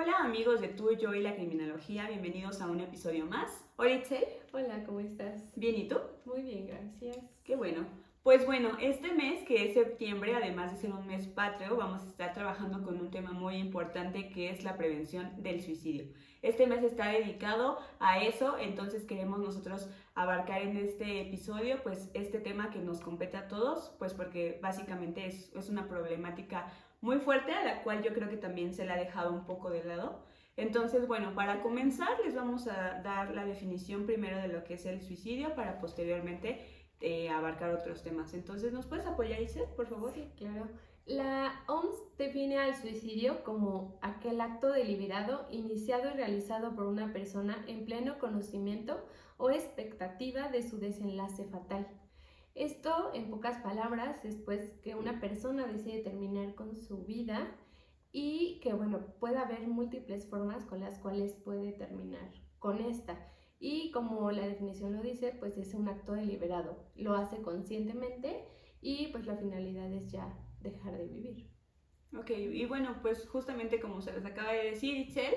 Hola amigos de Tú, Yo y la Criminología, bienvenidos a un episodio más. Hola Itzel. Hola, ¿cómo estás? Bien, ¿y tú? Muy bien, gracias. Qué bueno. Pues bueno, este mes que es septiembre, además de ser un mes patrio, vamos a estar trabajando con un tema muy importante que es la prevención del suicidio. Este mes está dedicado a eso, entonces queremos nosotros abarcar en este episodio pues este tema que nos compete a todos, pues porque básicamente es, es una problemática muy fuerte a la cual yo creo que también se la ha dejado un poco de lado. Entonces, bueno, para comenzar les vamos a dar la definición primero de lo que es el suicidio para posteriormente eh, abarcar otros temas. Entonces, ¿nos puedes apoyar, Isel, por favor? Sí, claro. La OMS define al suicidio como aquel acto deliberado iniciado y realizado por una persona en pleno conocimiento o expectativa de su desenlace fatal. Esto, en pocas palabras, es pues que una persona decide terminar con su vida y que, bueno, puede haber múltiples formas con las cuales puede terminar con esta. Y como la definición lo dice, pues es un acto deliberado. Lo hace conscientemente y pues la finalidad es ya dejar de vivir. Ok, y bueno, pues justamente como se les acaba de decir, Itzel,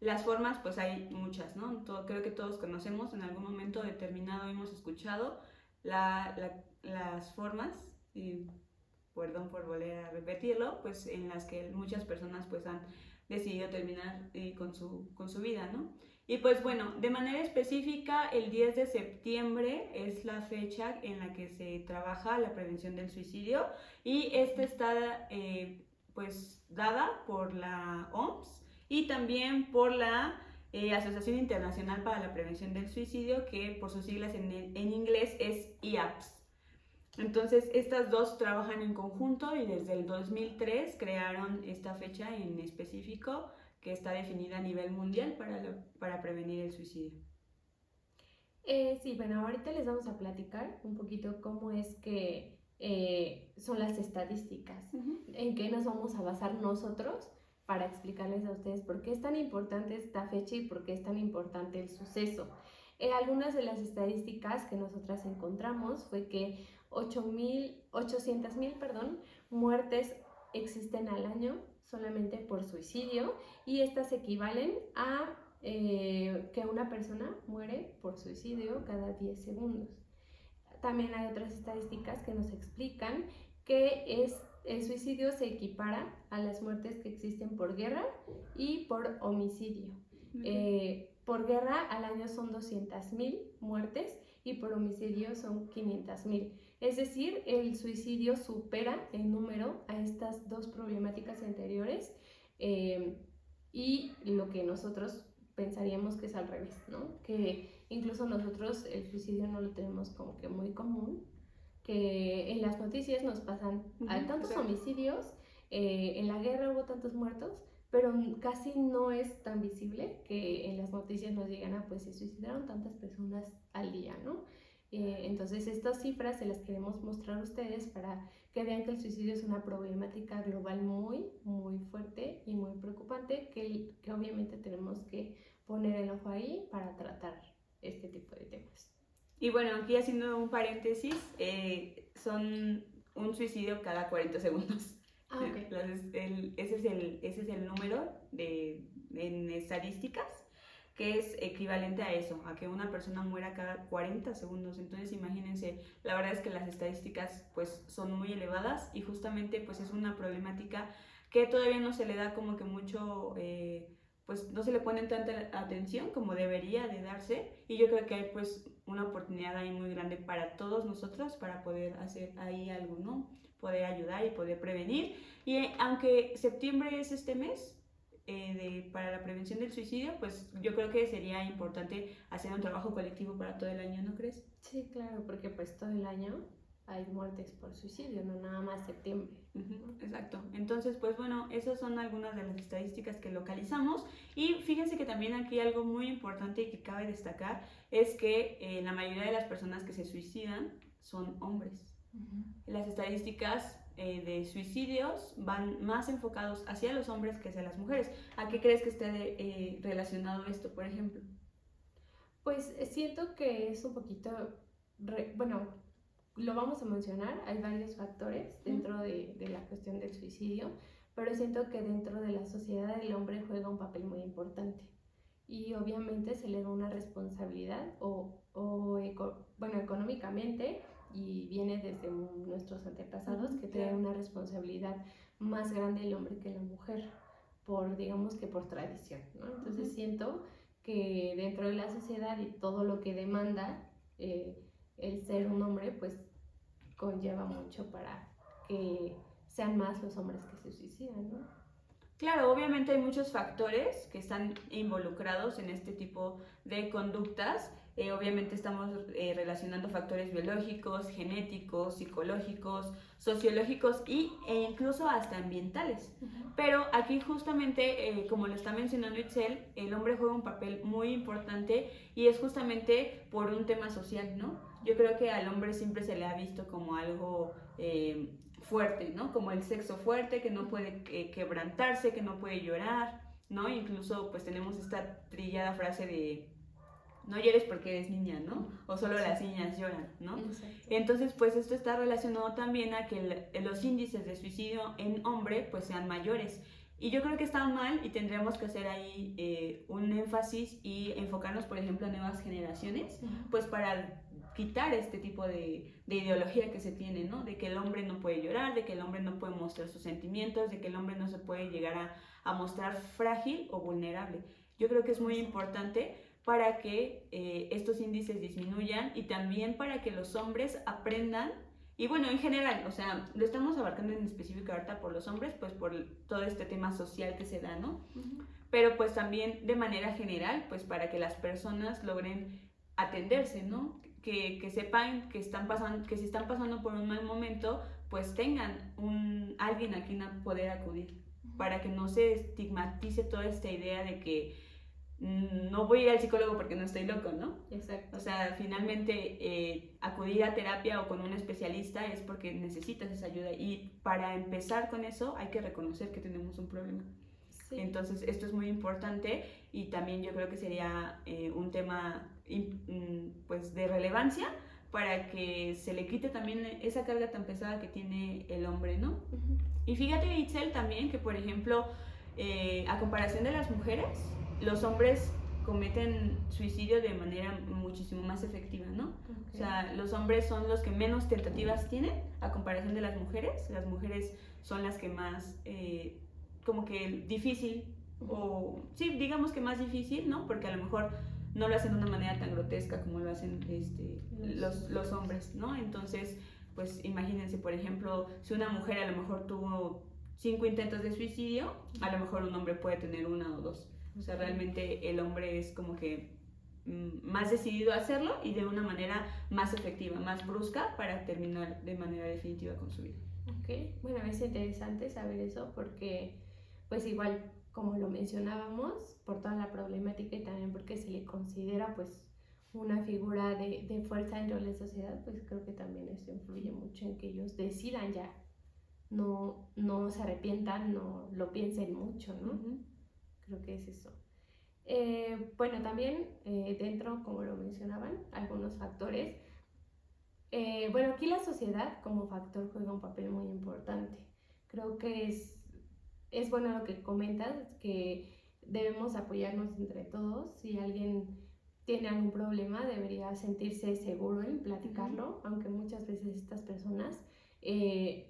las formas pues hay muchas, ¿no? Todo, creo que todos conocemos, en algún momento determinado hemos escuchado las formas, y perdón por volver a repetirlo, pues en las que muchas personas pues han decidido terminar con, su, con su vida, ¿no? Y pues bueno, de manera específica, el 10 de septiembre es la fecha en la que se trabaja la prevención del suicidio y esta está eh, pues dada por la OMS y también por la eh, Asociación Internacional para la Prevención del Suicidio, que por sus siglas en, en inglés es IAPS. Entonces, estas dos trabajan en conjunto y desde el 2003 crearon esta fecha en específico que está definida a nivel mundial para, para prevenir el suicidio. Eh, sí, bueno, ahorita les vamos a platicar un poquito cómo es que eh, son las estadísticas, en qué nos vamos a basar nosotros para explicarles a ustedes por qué es tan importante esta fecha y por qué es tan importante el suceso. Eh, algunas de las estadísticas que nosotras encontramos fue que 800.000 perdón, muertes existen al año solamente por suicidio y estas equivalen a eh, que una persona muere por suicidio cada 10 segundos. También hay otras estadísticas que nos explican que es el suicidio se equipara a las muertes que existen por guerra y por homicidio. Eh, por guerra al año son 200.000 muertes y por homicidio son 500.000. Es decir, el suicidio supera en número a estas dos problemáticas anteriores eh, y lo que nosotros pensaríamos que es al revés, ¿no? Que incluso nosotros el suicidio no lo tenemos como que muy común, que en las noticias nos pasan tantos homicidios, eh, en la guerra hubo tantos muertos, pero casi no es tan visible que en las noticias nos digan, ah, pues se suicidaron tantas personas al día, ¿no? Eh, entonces, estas cifras se las queremos mostrar a ustedes para que vean que el suicidio es una problemática global muy, muy fuerte y muy preocupante, que, que obviamente tenemos que poner el ojo ahí para tratar este tipo de temas. Y bueno, aquí haciendo un paréntesis, eh, son un suicidio cada 40 segundos. Ah, okay. ese, es el, ese es el número de, en estadísticas que es equivalente a eso, a que una persona muera cada 40 segundos. Entonces imagínense, la verdad es que las estadísticas pues son muy elevadas y justamente pues es una problemática que todavía no se le da como que mucho... Eh, pues no se le pone tanta atención como debería de darse y yo creo que hay pues una oportunidad ahí muy grande para todos nosotros para poder hacer ahí algo, ¿no? Poder ayudar y poder prevenir. Y eh, aunque septiembre es este mes eh, de, para la prevención del suicidio, pues yo creo que sería importante hacer un trabajo colectivo para todo el año, ¿no crees? Sí, claro, porque pues todo el año hay muertes por suicidio, no nada más septiembre. exacto. Entonces, pues bueno, esas son algunas de las estadísticas que localizamos. Y fíjense que también aquí algo muy importante y que cabe destacar es que eh, la mayoría de las personas que se suicidan son hombres. Las estadísticas eh, de suicidios van más enfocados hacia los hombres que hacia las mujeres. ¿A qué crees que esté eh, relacionado esto, por ejemplo? Pues siento que es un poquito, bueno, lo vamos a mencionar, hay varios factores dentro de, de, la cuestión del suicidio, pero siento que dentro de la sociedad el hombre juega un papel importante. Y obviamente se le da una responsabilidad o, o bueno, económicamente y viene desde nuestros antepasados que trae una responsabilidad más grande el hombre que la mujer por digamos que por tradición ¿no? entonces siento que dentro de la sociedad y todo lo que demanda eh, el ser un hombre pues conlleva mucho para que sean más los hombres que se suicidan ¿no? Claro, obviamente hay muchos factores que están involucrados en este tipo de conductas eh, obviamente estamos eh, relacionando factores biológicos, genéticos, psicológicos, sociológicos y, e incluso hasta ambientales. Pero aquí justamente, eh, como lo está mencionando Itzel, el hombre juega un papel muy importante y es justamente por un tema social, ¿no? Yo creo que al hombre siempre se le ha visto como algo fuerte, ¿no? Como el sexo fuerte, que no puede quebrantarse, que no puede llorar, ¿no? Incluso pues tenemos esta trillada frase de no llores porque eres niña, ¿no? O solo las niñas lloran, ¿no? Entonces, pues esto está relacionado también a que los índices de suicidio en hombre pues sean mayores. Y yo creo que está mal y tendríamos que hacer ahí eh, un énfasis y enfocarnos, por ejemplo, en nuevas generaciones, pues para quitar este tipo de, de, ideología que se tiene, ¿no? De que el hombre no puede llorar, de que el hombre no puede mostrar sus sentimientos, de que el hombre no se puede llegar a, a mostrar frágil o vulnerable. Yo creo que es muy importante para que eh, estos índices disminuyan y también para que los hombres aprendan, y bueno, en general, o sea, lo estamos abarcando en específico ahorita por los hombres, pues por todo este tema social que se da, ¿no? Pero pues también de manera general, pues para que las personas logren atenderse, ¿no? Que, que sepan que, están pasando, que si están pasando por un mal momento, pues tengan un, alguien a quien poder acudir, para que no se estigmatice toda esta idea de que no voy a ir al psicólogo porque no estoy loco, ¿no? Exacto. O sea, finalmente eh, acudir a terapia o con un especialista es porque necesitas esa ayuda y para empezar con eso hay que reconocer que tenemos un problema. Sí. Entonces, esto es muy importante y también yo creo que sería eh, un tema mm, pues de relevancia para que se le quite también esa carga tan pesada que tiene el hombre, ¿no? Y fíjate, Itzel, también que, por ejemplo, eh, a comparación de las mujeres, los hombres cometen suicidio de manera muchísimo más efectiva, ¿no? O sea, los hombres son los que menos tentativas tienen a comparación de las mujeres. Las mujeres son las que más, eh, como que difícil, o sí, digamos que más difícil, ¿no? Porque a lo mejor no lo hacen de una manera tan grotesca como lo hacen este, los, los hombres, ¿no? Entonces, pues imagínense, por ejemplo, si una mujer a lo mejor tuvo cinco intentos de suicidio, a lo mejor un hombre puede tener una o dos. O sea, realmente el hombre es como que mm, más decidido a hacerlo y de una manera más efectiva, más brusca para terminar de manera definitiva con su vida. Ok, bueno, es interesante saber eso porque pues igual como lo mencionábamos, por toda la problemática y también porque se le considera pues una figura de, de fuerza dentro de la sociedad, pues creo que también eso influye mucho en que ellos decidan ya, no, no se arrepientan, no lo piensen mucho, ¿no? Creo que es eso. Eh, bueno, también eh, dentro, como lo mencionaban, algunos factores. Eh, bueno, aquí la sociedad como factor juega un papel muy importante. Creo que es, es bueno lo que comentas, que debemos apoyarnos entre todos. Si alguien tiene algún problema, debería sentirse seguro en platicarlo, aunque muchas veces estas personas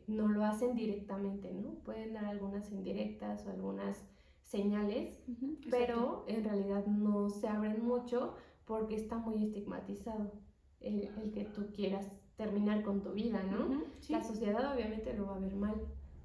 no lo hacen directamente, ¿no? Pueden dar algunas indirectas o algunas señales, pero en realidad no se abren mucho porque está muy estigmatizado el, que tú quieras terminar con tu vida, ¿no? La sociedad obviamente lo va a ver mal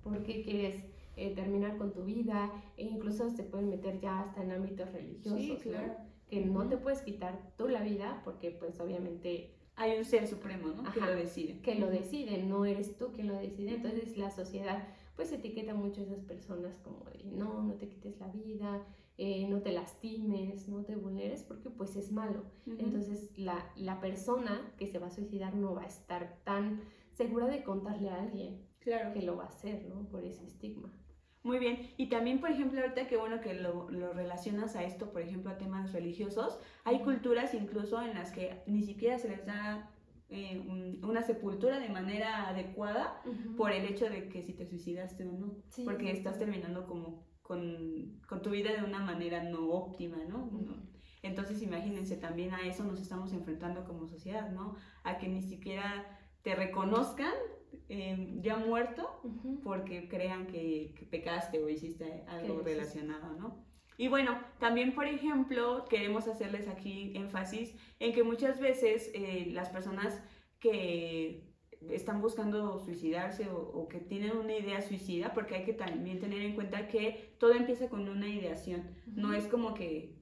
porque quieres eh, terminar con tu vida e incluso se pueden meter ya hasta en ámbitos religiosos, claro. Que no te puedes quitar tú la vida porque pues obviamente hay un ser supremo, ¿no? que lo decide. Que lo decide, no eres tú quien lo decide. Entonces la sociedad pues etiqueta mucho a esas personas como de no, no te quites la vida, eh, no te lastimes, no te vulneres, porque pues es malo. Entonces la, la, persona que se va a suicidar no va a estar tan segura de contarle a alguien claro. que lo va a hacer, ¿no? Por ese estigma. Muy bien, y también, por ejemplo, ahorita que bueno que lo, lo, relacionas a esto, por ejemplo, a temas religiosos, hay culturas incluso en las que ni siquiera se les da eh, una sepultura de manera adecuada por el hecho de que si te suicidaste o no, porque estás terminando como con, con, tu vida de una manera no óptima, ¿no? Entonces imagínense, también a eso nos estamos enfrentando como sociedad, ¿no? A que ni siquiera te reconozcan em, ya muerto porque crean que, pecaste o hiciste algo relacionado, ¿no? Y bueno, también, por ejemplo, queremos hacerles aquí énfasis en que muchas veces eh, las personas que están buscando suicidarse o, que tienen una idea suicida, porque hay que también tener en cuenta que todo empieza con una ideación, no es como que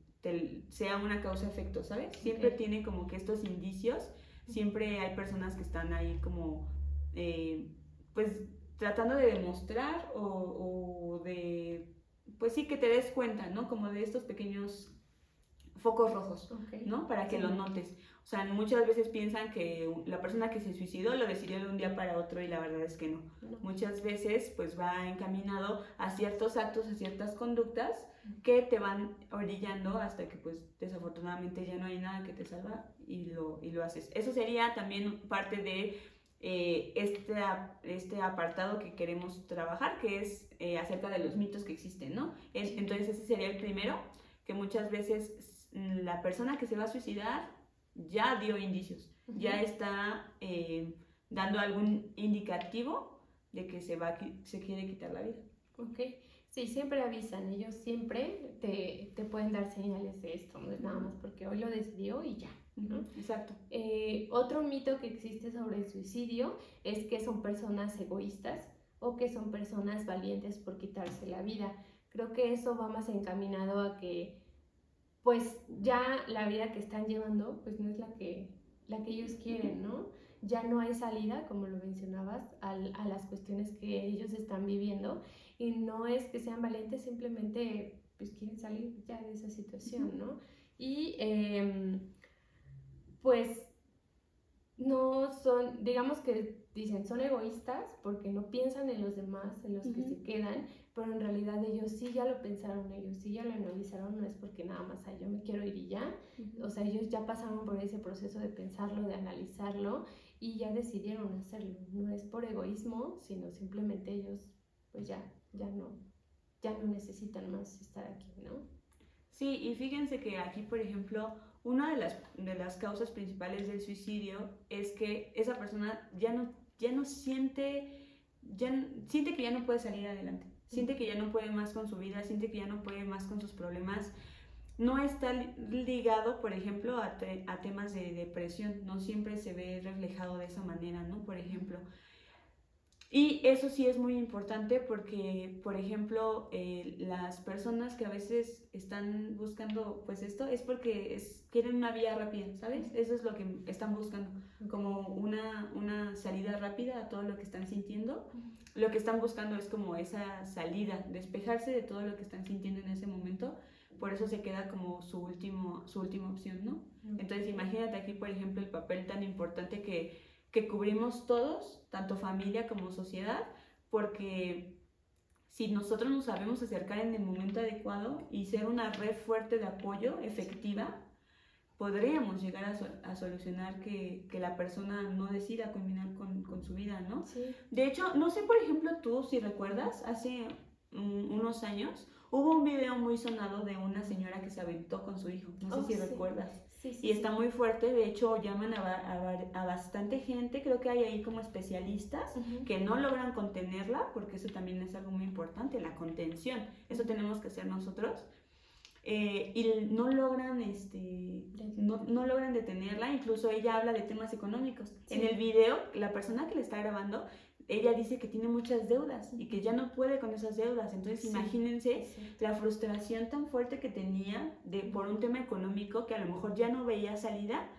sea una causa-efecto, ¿sabes? Siempre tiene como que estos indicios, siempre hay personas que están ahí como, eh, pues, tratando de demostrar o, de, pues sí, que te des cuenta, ¿no? Como de estos pequeños focos rojos, ¿no? Para que lo notes. O sea, muchas veces piensan que la persona que se suicidó lo decidió de un día para otro y la verdad es que no. Muchas veces pues va encaminado a ciertos actos, a ciertas conductas que te van orillando hasta que pues desafortunadamente ya no hay nada que te salva y lo, y lo haces. Eso sería también parte de eh, este, este apartado que queremos trabajar, que es eh, acerca de los mitos que existen, ¿no? entonces ese sería el primero, que muchas veces la persona que se va a suicidar ya dio indicios, ya está eh, dando algún indicativo de que se, va, se quiere quitar la vida. Ok, sí, siempre avisan, ellos siempre te, te pueden dar señales de esto, no es nada más porque hoy lo decidió y ya. ¿no? Exacto. Eh, otro mito que existe sobre el suicidio es que son personas egoístas o que son personas valientes por quitarse la vida. Creo que eso va más encaminado a que pues ya la vida que están llevando, pues no es la que, la que ellos quieren, ¿no? Ya no hay salida, como lo mencionabas, a, las cuestiones que ellos están viviendo. Y no es que sean valientes, simplemente pues quieren salir ya de esa situación, ¿no? Y em, pues no son, digamos que dicen, son egoístas porque no piensan en los demás, en los que se quedan, pero en realidad ellos sí ya lo pensaron, ellos sí ya lo analizaron, no es porque nada más, yo me quiero ir y ya, o sea, ellos ya pasaron por ese proceso de pensarlo, de analizarlo y ya decidieron hacerlo, no es por egoísmo, sino simplemente ellos pues ya, ya no, ya no necesitan más estar aquí, ¿no? Sí, y fíjense que aquí, por ejemplo, una de las, de las causas principales del suicidio es que esa persona ya no, ya no siente, ya, siente que ya no puede salir adelante siente que ya no puede más con su vida, siente que ya no puede más con sus problemas. No está ligado, por ejemplo, a, a temas de depresión, no siempre se ve reflejado de esa manera, ¿no? Por ejemplo, y eso sí es muy importante porque, por ejemplo, eh, las personas que a veces están buscando pues esto es porque es, quieren una vía rápida, ¿sabes? Eso es lo que están buscando, como una, una salida rápida a todo lo que están sintiendo. Lo que están buscando es como esa salida, despejarse de todo lo que están sintiendo en ese momento. Por eso se queda como su, último, su última opción, ¿no? Entonces imagínate aquí, por ejemplo, el papel tan importante que que cubrimos todos, tanto familia como sociedad, porque si nosotros nos sabemos acercar en el momento adecuado y ser una red fuerte de apoyo efectiva, podríamos llegar a, solucionar que, que, la persona no decida culminar con, con su vida, ¿no? Sí. De hecho, no sé, por ejemplo, tú, si recuerdas, hace unos años hubo un video muy sonado de una señora que se aventó con su hijo, no sé oh, si recuerdas. Y está muy fuerte, de hecho llaman a, bastante gente, creo que hay ahí como especialistas que no logran contenerla, porque eso también es algo muy importante, la contención, eso tenemos que hacer nosotros. Eh, y no logran, este, no, no, logran detenerla, incluso ella habla de temas económicos. En el video, la persona que le está grabando ella dice que tiene muchas deudas y que ya no puede con esas deudas. Entonces, imagínense la frustración tan fuerte que tenía de, por un tema económico que a lo mejor ya no veía salida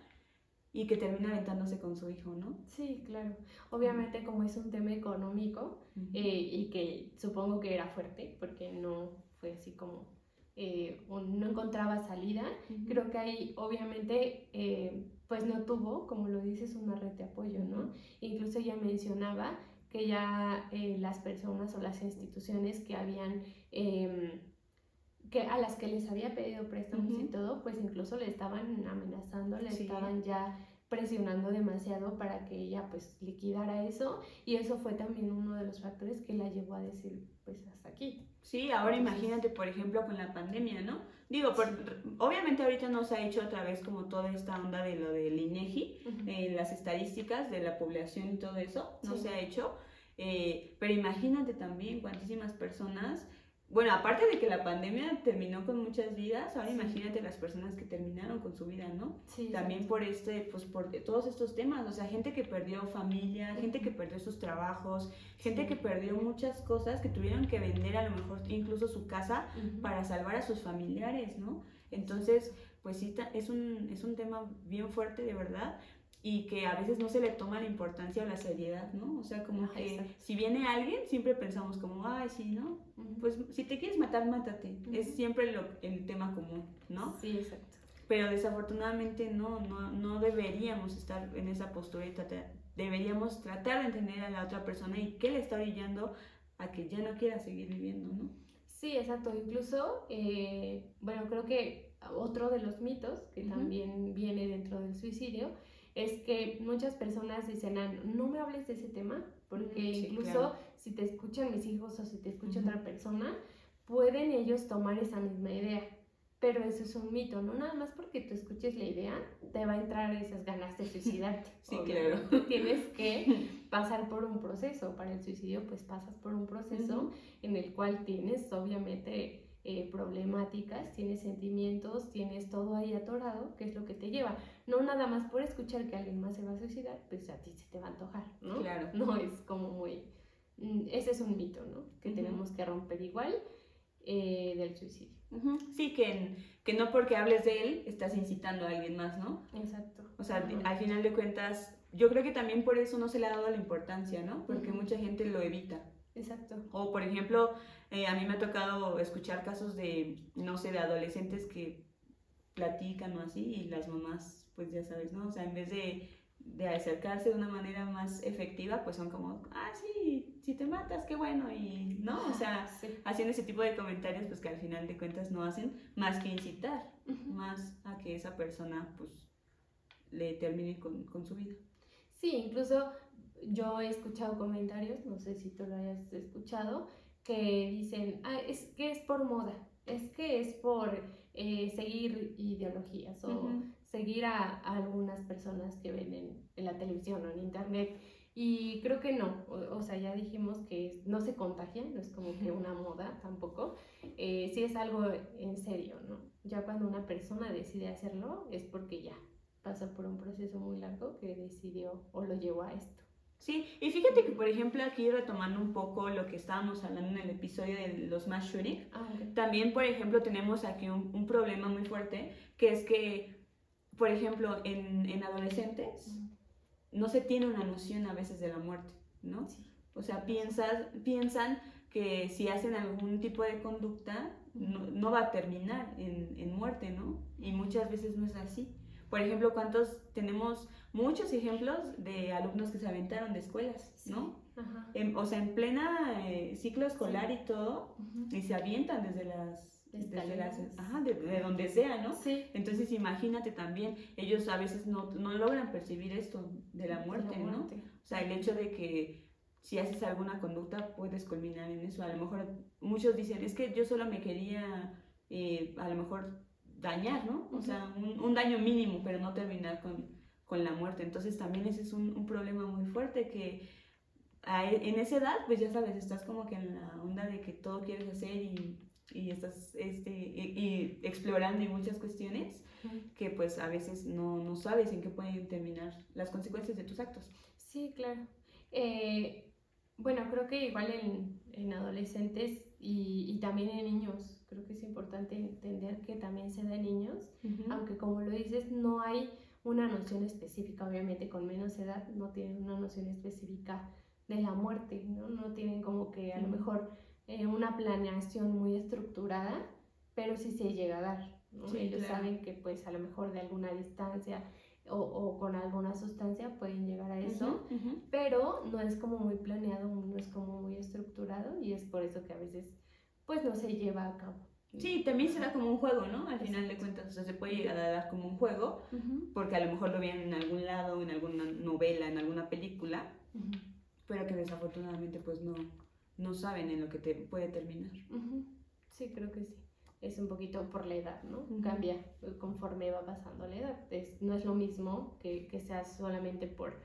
y que termina aventándose con su hijo, ¿no? Sí, claro. Obviamente, como es un tema económico eh, y que supongo que era fuerte, porque no fue así como eh, no encontraba salida, creo que ahí obviamente eh, pues no tuvo, como lo dices, una red de apoyo, ¿no? Incluso ella mencionaba que ya eh, las personas o las instituciones que habían, em, que a las que les había pedido préstamos y todo, pues incluso le estaban amenazando, le estaban ya presionando demasiado para que ella pues liquidara eso y eso fue también uno de los factores que la llevó a decir pues hasta aquí. Sí, ahora imagínate, por ejemplo, con la pandemia, ¿no? Digo, obviamente ahorita no se ha hecho otra vez como toda esta onda de lo del INEGI, eh, las estadísticas de la población y todo eso, no se ha hecho. Eh, pero imagínate también cuantísimas personas bueno, aparte de que la pandemia terminó con muchas vidas, ahora imagínate las personas que terminaron con su vida, ¿no? Sí, También por este, pues por todos estos temas, o sea, gente que perdió familia, gente que perdió sus trabajos, gente que perdió muchas cosas, que tuvieron que vender a lo mejor incluso su casa para salvar a sus familiares, ¿no? Entonces, pues sí, es un, es un tema bien fuerte, de verdad, y que a veces no se le toma la importancia o la seriedad, ¿no? O sea, como que si viene alguien, siempre pensamos como, ay, sí, ¿no? Pues si te quieres matar, mátate. Es siempre lo, el tema común, ¿no? Sí, exacto. Pero desafortunadamente no, no, no deberíamos estar en esa postura y tratar, deberíamos tratar de entender a la otra persona y qué le está orillando a que ya no quiera seguir viviendo, ¿no? Sí, exacto. Incluso, eh, bueno, creo que otro de los mitos que también viene dentro del suicidio es que muchas personas dicen, ah, no me hables de ese tema, porque incluso si te escuchan mis hijos o si te escucha otra persona, pueden ellos tomar esa misma idea. Pero eso es un mito, ¿no? Nada más porque tú escuches la idea, te va a entrar esas ganas de suicidarte. sí, claro. Tienes que pasar por un proceso. Para el suicidio, pues pasas por un proceso en el cual tienes, obviamente, eh, problemáticas, tienes sentimientos, tienes todo ahí atorado, que es lo que te lleva. No nada más por escuchar que alguien más se va a suicidar, pues a ti se te va a antojar, ¿no? Claro. No es como muy... Mm, ese es un mito, ¿no? Que tenemos que romper igual eh, del suicidio. Sí, que, que no porque hables de él estás incitando a alguien más, ¿no? Exacto. O sea, al final de cuentas, yo creo que también por eso no se le ha dado la importancia, ¿no? Porque mucha gente lo evita. Exacto. O por ejemplo, eh, a mí me ha tocado escuchar casos de, no sé, de adolescentes que platican o así y las mamás, pues ya sabes, ¿no? O sea, en vez de, de acercarse de una manera más efectiva, pues son como, ah, sí, si te matas, qué bueno, y no, o sea, haciendo ese tipo de comentarios, pues que al final de cuentas no hacen más que incitar, más a que esa persona, pues, le termine con, con su vida. Sí, incluso yo he escuchado comentarios, no sé si tú lo hayas escuchado, que dicen, ah, es que es por moda, es que es por eh, seguir ideologías o seguir a, algunas personas que ven en, la televisión o en internet. Y creo que no, o, sea, ya dijimos que no se contagia, no es como que una moda tampoco, eh, sí es algo en serio, ¿no? Ya cuando una persona decide hacerlo es porque ya pasa por un proceso muy largo que decidió o lo llevó a esto. Sí, y fíjate que, por ejemplo, aquí retomando un poco lo que estábamos hablando en el episodio de los mass shooting, ah, también, por ejemplo, tenemos aquí un, problema muy fuerte, que es que, por ejemplo, en, en adolescentes no se tiene una noción a veces de la muerte, ¿no? O sea, piensas, piensan que si hacen algún tipo de conducta, no, no va a terminar en, en muerte, ¿no? Y muchas veces no es así. Por ejemplo, ¿cuántos tenemos muchos ejemplos de alumnos que se aventaron de escuelas, ¿no? o sea, en plena eh, ciclo escolar y todo, y se avientan desde las desde las, ajá, de, donde sea, ¿no? Sí. Entonces imagínate también, ellos a veces no, no logran percibir esto de la muerte, ¿no? O sea, el hecho de que si haces alguna conducta puedes culminar en eso. A lo mejor muchos dicen, es que yo solo me quería, eh, a lo mejor dañar, ¿no? O sea, un, un, daño mínimo, pero no terminar con, con la muerte. Entonces también ese es un, un problema muy fuerte que e, en esa edad, pues ya sabes, estás como que en la onda de que todo quieres hacer y, y estás este, y, explorando y muchas cuestiones que pues a veces no, no, sabes en qué pueden terminar las consecuencias de tus actos. Sí, claro. Eh, bueno, creo que igual en, en adolescentes y, y, también en niños, creo que es importante entender que también se da en niños, aunque como lo dices, no hay una noción específica, obviamente con menos edad no tienen una noción específica de la muerte, ¿no? No tienen como que a lo mejor eh, una planeación muy estructurada, pero sí se llega a dar, ¿no? Ellos saben que pues a lo mejor de alguna distancia o, o con alguna sustancia pueden llegar a eso, pero no es como muy planeado, no es como muy estructurado y es por eso que a veces pues no se lleva a cabo. Sí, también será como un juego, ¿no? Al final de cuentas, o sea, se puede llegar a dar como un juego, porque a lo mejor lo vean en algún lado, en alguna novela, en alguna película, pero que desafortunadamente pues no, no saben en lo que te puede terminar. Sí, creo que sí. Es un poquito por la edad, ¿no? Cambia conforme va pasando la edad. no es lo mismo que, que sea solamente por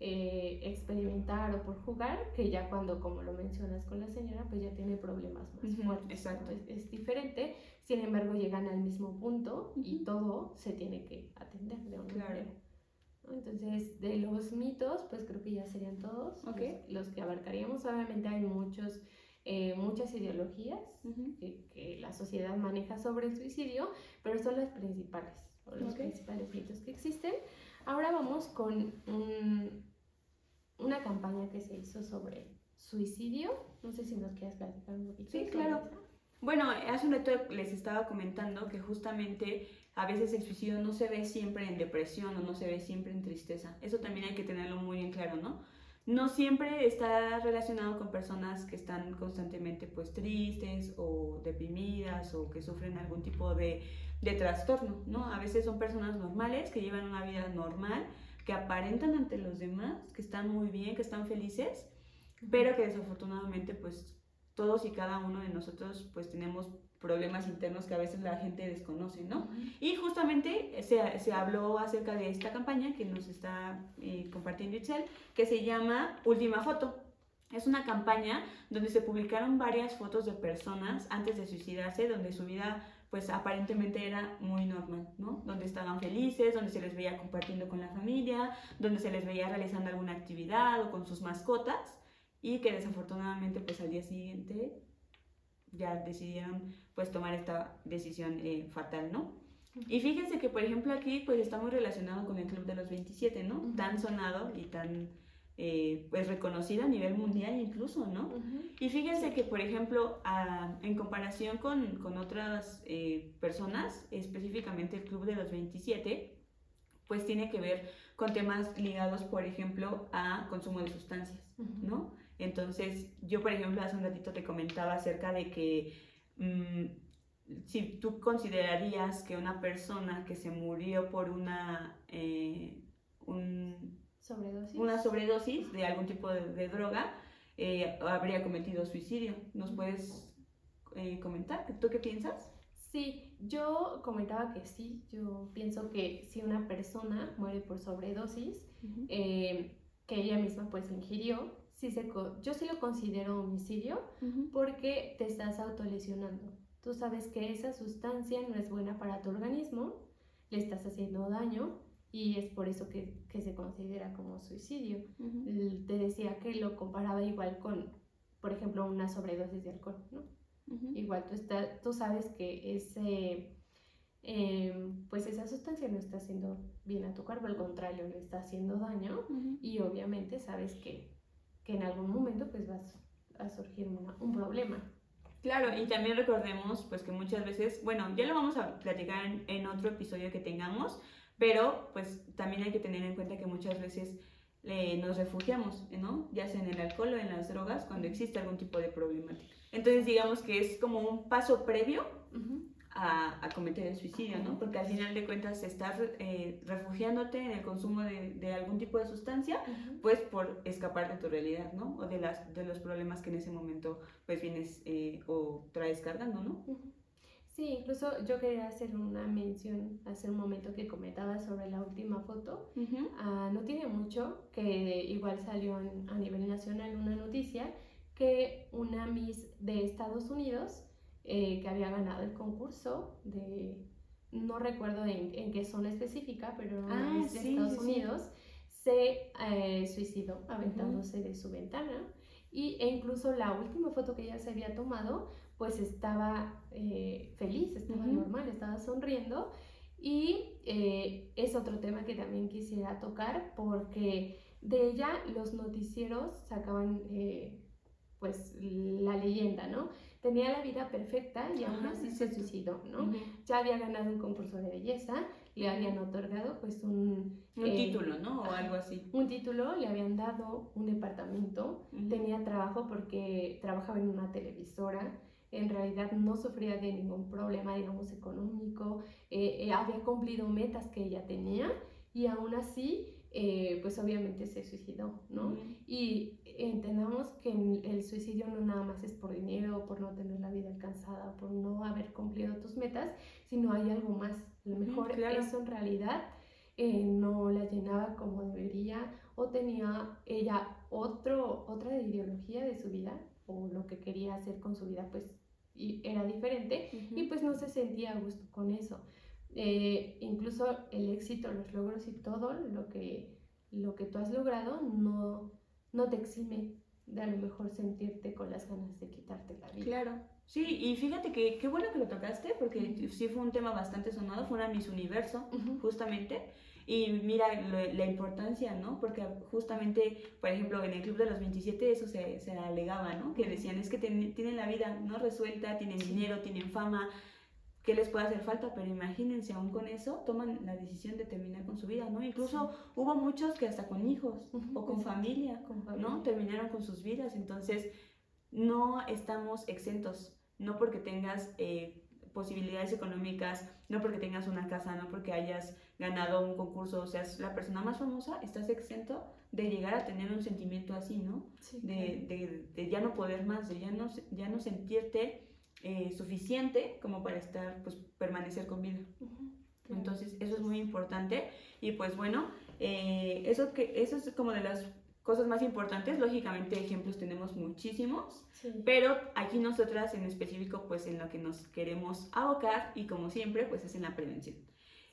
eh, experimentar o por jugar, que ya cuando, como lo mencionas con la señora, pues ya tiene problemas más fuertes. Exacto. Es, diferente, sin embargo llegan al mismo punto y todo se tiene que atender de una manera. Entonces, de los mitos, pues creo que ya serían todos los, que abarcaríamos. Obviamente hay muchos, eh, muchas ideologías que, la sociedad maneja sobre el suicidio, pero son las principales, o los principales mitos que existen. Ahora vamos con una campaña que se hizo sobre suicidio. No sé si nos quieres platicar un poquito. Sí, claro. Bueno, hace un rato les estaba comentando que justamente a veces el suicidio no se ve siempre en depresión o no se ve siempre en tristeza. Eso también hay que tenerlo muy bien claro, ¿no? No siempre está relacionado con personas que están constantemente pues tristes o deprimidas o que sufren algún tipo de de trastorno, ¿no? A veces son personas normales que llevan una vida normal, que aparentan ante los demás, que están muy bien, que están felices, pero que desafortunadamente pues todos y cada uno de nosotros pues tenemos problemas internos que a veces la gente desconoce, ¿no? Y justamente se, se, habló acerca de esta campaña que nos está eh, compartiendo Itzel, que se llama Última Foto. Es una campaña donde se publicaron varias fotos de personas antes de suicidarse, donde su vida pues aparentemente era muy normal, ¿no? Donde estaban felices, donde se les veía compartiendo con la familia, donde se les veía realizando alguna actividad o con sus mascotas y que desafortunadamente pues al día siguiente ya decidieron pues tomar esta decisión eh, fatal, ¿no? Y fíjense que por ejemplo aquí pues está muy relacionado con el Club de los 27, ¿no? Tan sonado y tan eh, pues reconocida a nivel mundial incluso, ¿no? Y fíjense que, por ejemplo, en comparación con, con otras eh, personas, específicamente el Club de los 27, pues tiene que ver con temas ligados, por ejemplo, a consumo de sustancias, ¿no? Entonces, yo, por ejemplo, hace un ratito te comentaba acerca de que mm, si tú considerarías que una persona que se murió por una... Eh, un, Sobredosis. una sobredosis de algún tipo de, droga, eh, habría cometido suicidio. ¿Nos puedes eh, comentar? ¿Tú qué piensas? Sí, yo comentaba que sí, yo pienso que si una persona muere por sobredosis, eh, que ella misma pues ingirió, sí se, yo sí lo considero homicidio porque te estás autolesionando. Tú sabes que esa sustancia no es buena para tu organismo, le estás haciendo daño y es por eso que, que se considera como suicidio. Te decía que lo comparaba igual con, por ejemplo, una sobredosis de alcohol, ¿no? Igual tú, está, tú sabes que ese, em, pues esa sustancia no está haciendo bien a tu cuerpo, al contrario, le está haciendo daño y obviamente sabes que, que, en algún momento pues vas a surgir un problema. Claro, y también recordemos pues que muchas veces, bueno, ya lo vamos a platicar en, en otro episodio que tengamos, pero pues también hay que tener en cuenta que muchas veces eh, nos refugiamos, ¿no? Ya sea en el alcohol o en las drogas cuando existe algún tipo de problemática. Entonces digamos que es como un paso previo a, a, cometer el suicidio, ¿no? Porque al final de cuentas estás eh, refugiándote en el consumo de, de algún tipo de sustancia, pues por escapar de tu realidad, ¿no? O de, las, de los problemas que en ese momento pues vienes eh, o traes cargando, ¿no? Sí, incluso yo quería hacer una mención hace un momento que comentaba sobre la última foto. Ah, no tiene mucho, que igual salió a nivel nacional una noticia que una Miss de Estados Unidos eh, que había ganado el concurso de, no recuerdo en, qué zona específica, pero ah, Miss de Estados Unidos se eh, suicidó aventándose de su ventana. Y, e incluso la última foto que ella se había tomado pues estaba eh, feliz, estaba normal, estaba sonriendo. Y eh, es otro tema que también quisiera tocar porque de ella los noticieros sacaban eh, pues la leyenda, ¿no? Tenía la vida perfecta y aún así se suicidó, ¿no? Ya había ganado un concurso de belleza, le habían otorgado pues un... Un título, ¿no? O algo así. Un título, le habían dado un departamento, tenía trabajo porque trabajaba en una televisora, en realidad no sufría de ningún problema, digamos, económico, eh, eh, había cumplido metas que ella tenía y aún así eh, pues obviamente se suicidó, ¿no? Y entendamos que el suicidio no nada más es por dinero, por no tener la vida alcanzada, por no haber cumplido tus metas, sino hay algo más. A lo mejor eso en realidad eh, no la llenaba como debería o tenía ella otro, otra ideología de su vida o lo que quería hacer con su vida pues era diferente y pues no se sentía a gusto con eso. Eh, incluso el éxito, los logros y todo lo que, lo que tú has logrado no, no te exime de a lo mejor sentirte con las ganas de quitarte la vida. Claro. Sí, y fíjate que qué bueno que lo tocaste, porque sí fue un tema bastante sonado, fue una Miss Universo, justamente. Y mira la importancia, ¿no? Porque justamente, por ejemplo, en el Club de los 27 eso se, se alegaba, ¿no? Que decían, es que tienen la vida no resuelta, tienen dinero, tienen fama, ¿qué les puede hacer falta? Pero imagínense, aún con eso, toman la decisión de terminar con su vida, ¿no? Incluso hubo muchos que hasta con hijos o con familia, ¿no? Terminaron con sus vidas. Entonces, no estamos exentos, no porque tengas eh, posibilidades económicas, no porque tengas una casa, no porque hayas ganado un concurso, o seas la persona más famosa, estás exento de llegar a tener un sentimiento así, ¿no? de, de, ya no poder más, de ya no, ya no sentirte eh, suficiente como para estar, pues, permanecer con vida. Entonces, eso es muy importante. Y pues bueno, eh, eso, que, eso es como de las cosas más importantes. Lógicamente, ejemplos tenemos muchísimos, pero aquí nosotras en específico, pues en lo que nos queremos abocar y como siempre, pues es en la prevención.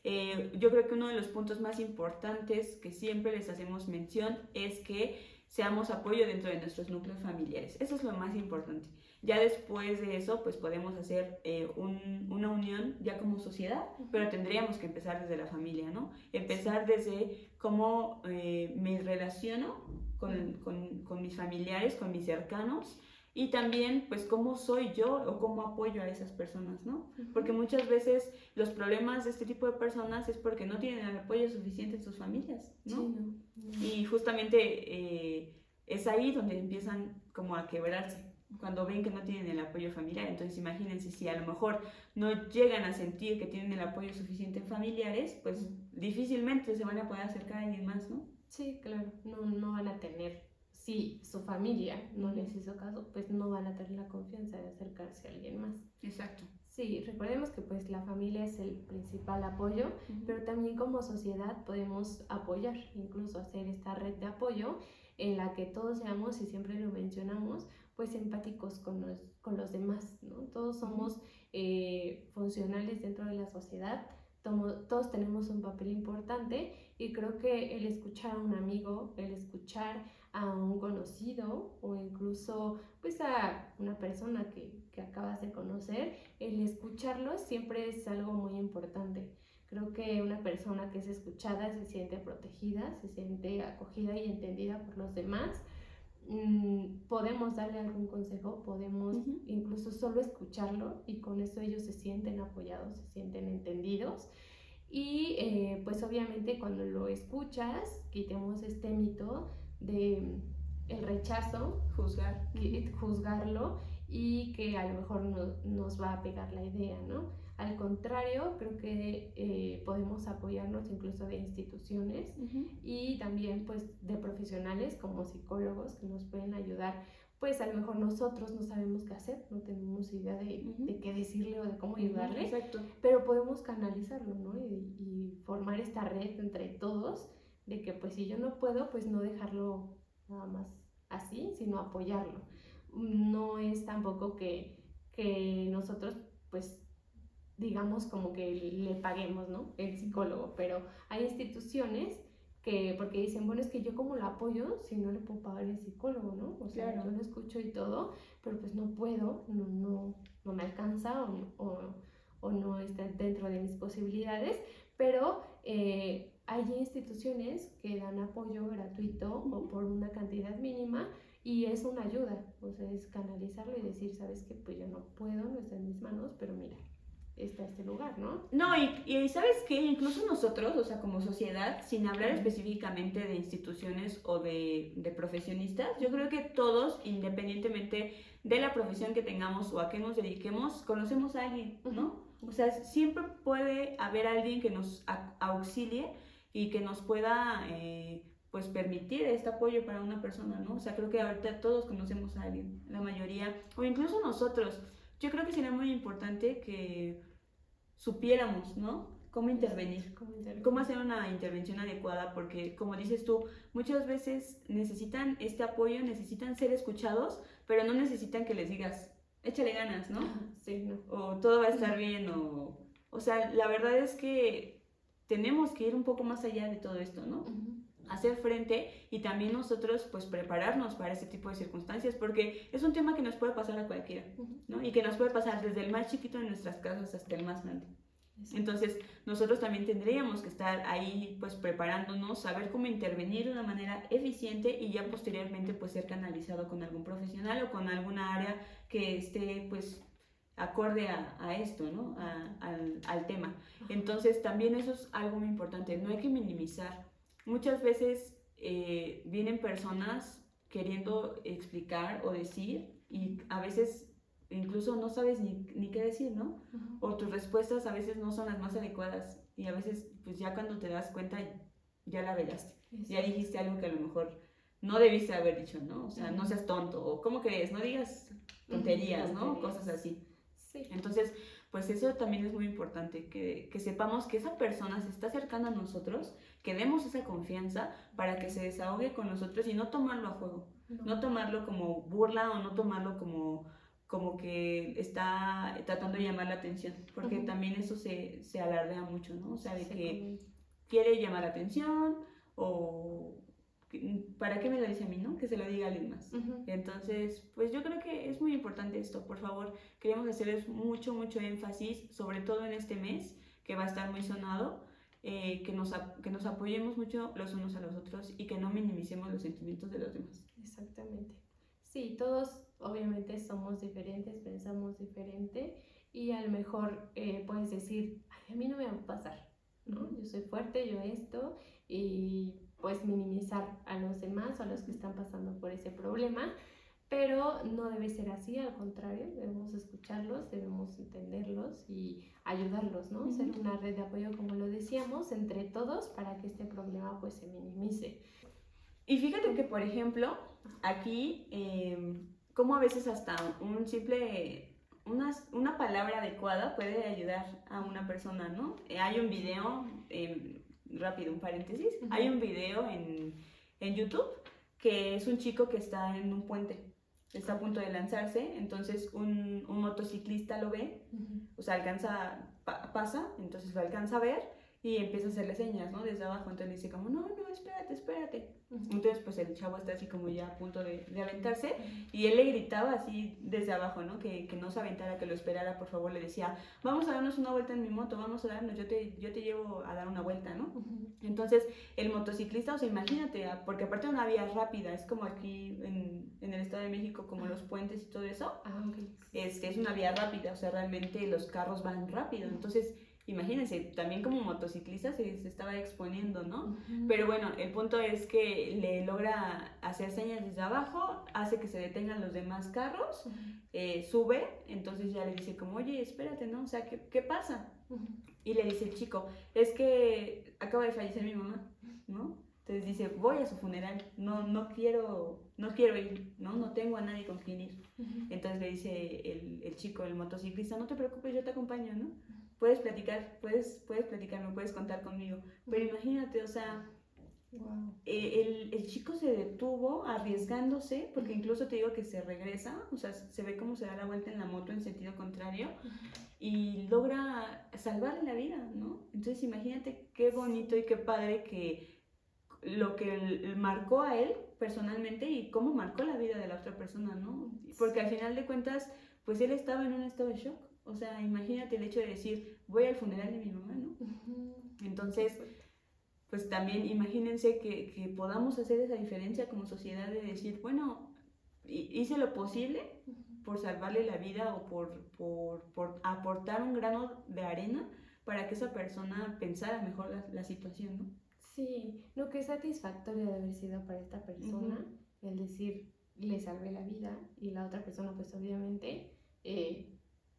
Eh, yo creo que uno de los puntos más importantes que siempre les hacemos mención es que seamos apoyo dentro de nuestros núcleos familiares. Eso es lo más importante. Ya después de eso, pues podemos hacer eh, una unión ya como sociedad, pero tendríamos que empezar desde la familia, ¿no? Empezar desde cómo eh, me relaciono con, con, con, mis familiares, con mis cercanos, y también pues cómo soy yo o cómo apoyo a esas personas, ¿no? Porque muchas veces los problemas de este tipo de personas es porque no tienen el apoyo suficiente en sus familias, ¿no? Y justamente eh, es ahí donde empiezan como a quebrarse cuando ven que no tienen el apoyo familiar. Entonces imagínense si a lo mejor no llegan a sentir que tienen el apoyo suficiente en familiares, pues difícilmente se van a poder acercar a alguien más, ¿no? Sí, claro, no, no van a tener, si su familia no les hizo caso, pues no van a tener la confianza de acercarse a alguien más. Exacto. Sí, recordemos que pues la familia es el principal apoyo, pero también como sociedad podemos apoyar, incluso hacer esta red de apoyo en la que todos seamos, y siempre lo mencionamos, pues empáticos con los, con los demás, ¿no? Todos somos eh, funcionales dentro de la sociedad, todos tenemos un papel importante y creo que el escuchar a un amigo, el escuchar a un conocido o incluso pues a una persona que, que acabas de conocer, el escucharlo siempre es algo muy importante. Creo que una persona que es escuchada se siente protegida, se siente acogida y entendida por los demás Mm, podemos darle algún consejo, podemos incluso solo escucharlo y con eso ellos se sienten apoyados, se sienten entendidos. Y eh, pues obviamente cuando lo escuchas, quitemos este mito de mm, el rechazo, juzgar, juzgarlo y que a lo mejor no, nos va a pegar la idea, ¿no? Al contrario, creo que eh, podemos apoyarnos incluso de instituciones y también pues de profesionales como psicólogos que nos pueden ayudar. Pues a lo mejor nosotros no sabemos qué hacer, no tenemos idea de, de qué decirle o de cómo ayudarle, Exacto. pero podemos canalizarlo, ¿no? Y, y, formar esta red entre todos de que pues si yo no puedo, pues no dejarlo nada más así, sino apoyarlo. No es tampoco que, que nosotros pues digamos, como que le paguemos, ¿no? El psicólogo, pero hay instituciones que, porque dicen, bueno, es que yo como lo apoyo si no le puedo pagar el psicólogo, ¿no? O sea, yo lo escucho y todo, pero pues no puedo, no, no, no me alcanza o, o, o, no está dentro de mis posibilidades, pero eh, hay instituciones que dan apoyo gratuito o por una cantidad mínima y es una ayuda, o sea, es canalizarlo y decir, sabes que pues yo no puedo, no está en mis manos, pero mira, está este lugar, ¿no? No, y, y sabes que incluso nosotros, o sea, como sociedad, sin hablar específicamente de instituciones o de, de, profesionistas, yo creo que todos, independientemente de la profesión que tengamos o a qué nos dediquemos, conocemos a alguien, ¿no? O sea, siempre puede haber alguien que nos auxilie y que nos pueda eh, pues permitir este apoyo para una persona, ¿no? O sea, creo que ahorita todos conocemos a alguien, la mayoría, o incluso nosotros. Yo creo que sería muy importante que supiéramos, ¿no? Cómo intervenir, cómo hacer una intervención adecuada, porque como dices tú, muchas veces necesitan este apoyo, necesitan ser escuchados, pero no necesitan que les digas, échale ganas, ¿no? Sí, no. O todo va a estar bien, o... O sea, la verdad es que tenemos que ir un poco más allá de todo esto, ¿no? Hacer frente y también nosotros pues prepararnos para ese tipo de circunstancias porque es un tema que nos puede pasar a cualquiera, ¿no? Y que nos puede pasar desde el más chiquito de nuestras casas hasta el más grande. Entonces, nosotros también tendríamos que estar ahí, pues, preparándonos, saber cómo intervenir de una manera eficiente y ya posteriormente, pues, ser canalizado con algún profesional o con alguna área que esté, pues, acorde a, esto, ¿no? al, al, tema. Entonces, también eso es algo muy importante. No hay que minimizar Muchas veces eh, vienen personas queriendo explicar o decir y a veces incluso no sabes ni, ni qué decir, ¿no? O tus respuestas a veces no son las más adecuadas y a veces pues ya cuando te das cuenta ya la velaste, ya dijiste algo que a lo mejor no debiste haber dicho, ¿no? O sea, no seas tonto o ¿cómo crees? No digas tonterías, ¿no? Cosas así. Sí. Entonces, pues eso también es muy importante, que, que, sepamos que esa persona se está acercando a nosotros, que demos esa confianza para que se desahogue con nosotros y no tomarlo a juego, no, tomarlo como burla o no tomarlo como, como que está tratando de llamar la atención, porque también eso se, se, alardea mucho, ¿no? O sea, de que quiere llamar la atención o ¿para qué me lo dice a mí, no? Que se lo diga a alguien más. Entonces, pues yo creo que es muy importante esto, por favor, queremos hacerles mucho, mucho énfasis, sobre todo en este mes, que va a estar muy sonado, eh, que, nos, que nos apoyemos mucho los unos a los otros y que no minimicemos los sentimientos de los demás. Exactamente. Sí, todos obviamente somos diferentes, pensamos diferente y a lo mejor eh, puedes decir, Ay, a mí no me va a pasar, ¿no? Yo soy fuerte, yo esto y pues minimizar a los demás o a los que están pasando por ese problema, pero no debe ser así, al contrario, debemos escucharlos, debemos entenderlos y ayudarlos, ¿no? Ser una red de apoyo, como lo decíamos, entre todos para que este problema pues se minimice. Y fíjate que, por ejemplo, aquí, eh, como a veces hasta un simple, una, una, palabra adecuada puede ayudar a una persona, ¿no? Eh, hay un video, eh, rápido, un paréntesis, hay un video en, en, YouTube que es un chico que está en un puente, está a punto de lanzarse, entonces un, un motociclista lo ve, o sea, alcanza, pasa, entonces lo alcanza a ver y empieza a hacerle señas, ¿no? Desde abajo, entonces dice como, no, no, espérate, espérate. Entonces, pues el chavo está así como ya a punto de, de aventarse y él le gritaba así desde abajo, ¿no? Que, que, no se aventara, que lo esperara, por favor, le decía, vamos a darnos una vuelta en mi moto, vamos a darnos, yo te, yo te llevo a dar una vuelta, ¿no? Entonces, el motociclista, o sea, imagínate, ah, porque aparte de una vía rápida, es como aquí en, en el Estado de México, como los puentes y todo eso, ah, okay. este, es una vía rápida, o sea, realmente los carros van rápido, entonces imagínense, también como motociclista se, se estaba exponiendo, ¿no? Pero bueno, el punto es que le logra hacer señas desde abajo, hace que se detengan los demás carros, eh, sube, entonces ya le dice como, oye, espérate, ¿no? O sea, ¿qué, qué pasa? Y le dice el chico, es que acaba de fallecer mi mamá, ¿no? Entonces dice, voy a su funeral, no, no quiero, no quiero ir, ¿no? No tengo a nadie con quien ir. Entonces le dice el, el chico, el motociclista, no te preocupes, yo te acompaño, ¿no? Puedes platicar, puedes, puedes platicarme, puedes contar conmigo. Pero imagínate, o sea, eh, el, el, chico se detuvo arriesgándose, porque incluso te digo que se regresa, o sea, se ve cómo se da la vuelta en la moto en sentido contrario y logra salvarle la vida, ¿no? Entonces imagínate qué bonito y qué padre que lo que marcó a él personalmente y cómo marcó la vida de la otra persona, ¿no? Porque al final de cuentas, pues él estaba en un estado de shock. O sea, imagínate el hecho de decir, voy al funeral de mi mamá, ¿no? Entonces, pues también imagínense que, que, podamos hacer esa diferencia como sociedad de decir, bueno, hice lo posible por salvarle la vida o por, por, por, aportar un grano de arena para que esa persona pensara mejor la, la situación, ¿no? Sí, lo que es satisfactorio de haber sido para esta persona, el decir, le salvé la vida y la otra persona pues obviamente eh,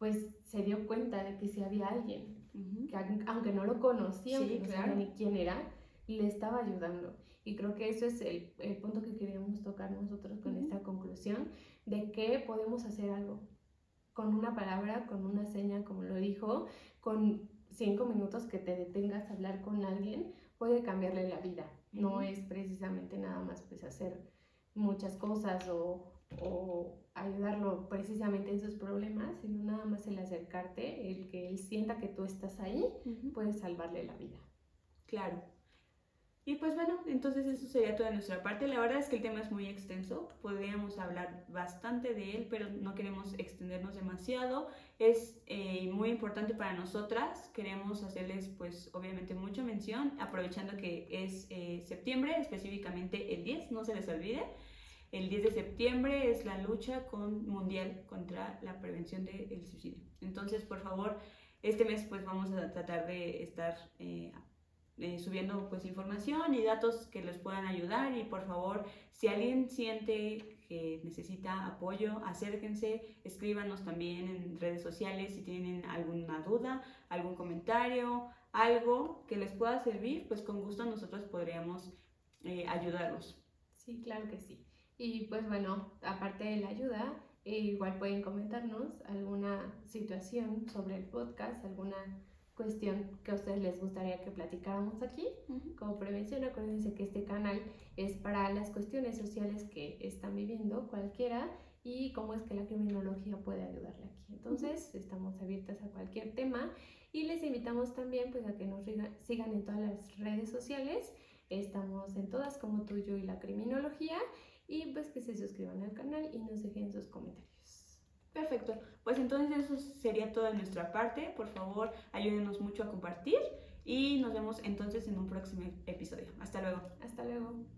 pues se dio cuenta de que si había alguien, que aunque no lo conocía, aunque no sabía ni quién era, le estaba ayudando. Y creo que eso es el, el punto que queríamos tocar nosotros con esta conclusión, de que podemos hacer algo. Con una palabra, con una seña, como lo dijo, con cinco minutos que te detengas a hablar con alguien, puede cambiarle la vida. No es precisamente nada más pues hacer muchas cosas o, o ayudarlo precisamente en sus problemas, sino nada más el acercarte, el que él sienta que tú estás ahí, puede salvarle la vida. Claro. Y pues bueno, entonces eso sería toda nuestra parte. La verdad es que el tema es muy extenso, podríamos hablar bastante de él, pero no queremos extendernos demasiado. Es eh, muy importante para nosotras, queremos hacerles pues obviamente mucha mención, aprovechando que es eh, septiembre, específicamente el 10, no se les olvide. El 10 de septiembre es la lucha con, mundial contra la prevención del suicidio. Entonces, por favor, este mes pues vamos a tratar de estar eh, eh, subiendo pues información y datos que les puedan ayudar. Y por favor si alguien siente que necesita apoyo acérquense escríbanos también en redes sociales si tienen alguna duda algún comentario algo que les pueda servir pues con gusto nosotros podríamos eh, ayudarlos. Sí claro que sí y pues bueno aparte de la ayuda eh, igual pueden comentarnos alguna situación sobre el podcast alguna cuestión que a ustedes les gustaría que platicáramos aquí. Como prevención, acuérdense que este canal es para las cuestiones sociales que están viviendo cualquiera y cómo es que la criminología puede ayudarle aquí. Entonces, estamos abiertas a cualquier tema y les invitamos también pues a que nos sigan en todas las redes sociales. Estamos en todas como tú, yo y la criminología y pues que se suscriban al canal y nos dejen sus comentarios. Perfecto. Pues entonces eso sería toda nuestra parte. Por favor, ayúdenos mucho a compartir y nos vemos entonces en un próximo episodio. Hasta luego. Hasta luego.